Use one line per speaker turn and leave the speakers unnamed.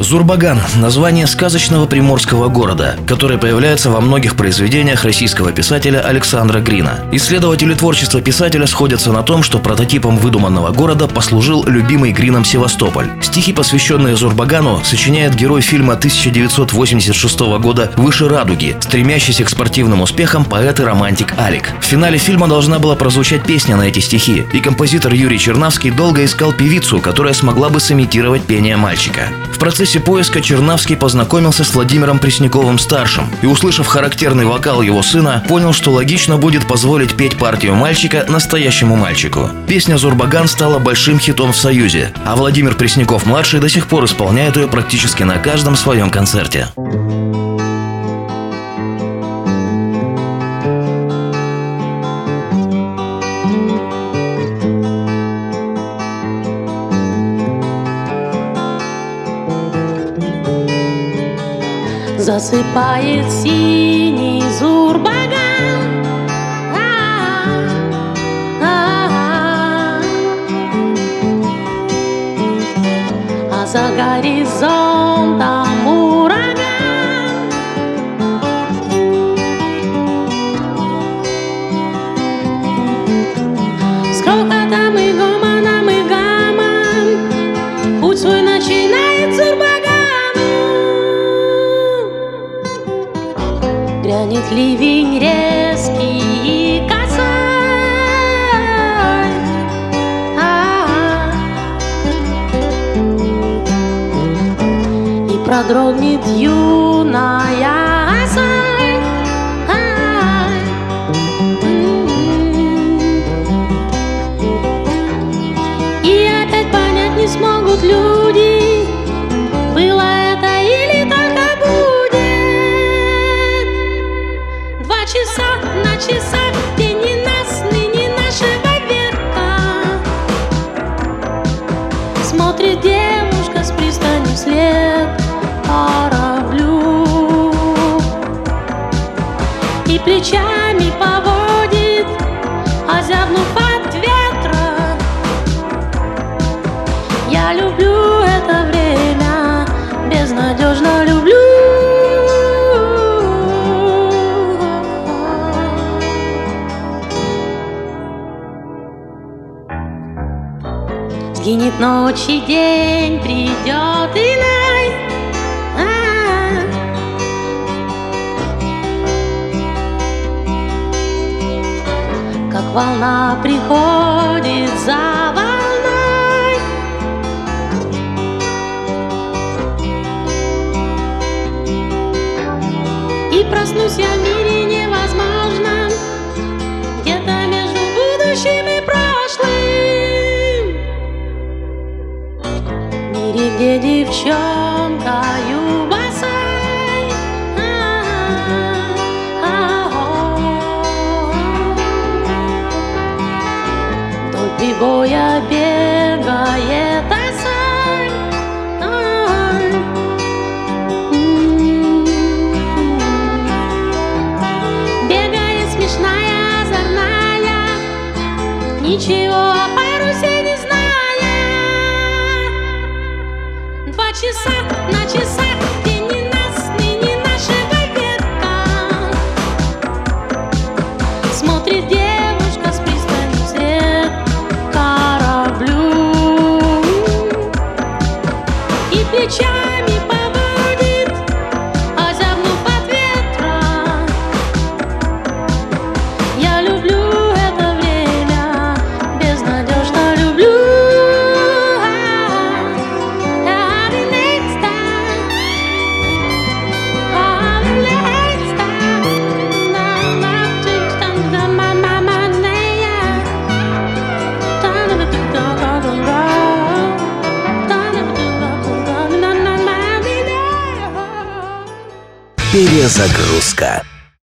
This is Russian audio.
Зурбаган – название сказочного приморского города, которое появляется во многих произведениях российского писателя Александра Грина. Исследователи творчества писателя сходятся на том, что прототипом выдуманного города послужил любимый Грином Севастополь. Стихи, посвященные Зурбагану, сочиняет герой фильма 1986 года «Выше радуги», стремящийся к спортивным успехам поэт и романтик Алик. В финале фильма должна была прозвучать песня на эти стихи, и композитор Юрий Чернавский долго искал певицу, которая смогла бы сымитировать пение мальчика. В процессе поиска Чернавский познакомился с Владимиром Пресняковым-старшим и, услышав характерный вокал его сына, понял, что логично будет позволить петь партию мальчика настоящему мальчику. Песня «Зурбаган» стала большим хитом в Союзе, а Владимир Пресняков-младший до сих пор исполняет ее практически на каждом своем концерте.
Засыпает синий зурбаган а, а, а. а за горизонт счастливей резкий и косарь. А -а -а. И продрогнет юная. И опять понять не смогут люди, Два часа на часах, ненастный, не нашего века. Смотрит девушка с пристани вслед кораблю. И плечами поводит, озябнув от ветра. Я люблю это время, безнадежно Сгинет ночь и день, придет иной А-а-а. Как волна приходит за волной девчонка босой Вдоль прибоя бегает Бегает смешная, озорная. Ничего Два часа на часах День ненастный, не нашего века Смотрит девушка с пристани кораблю И плечами поводит,
Перезагрузка.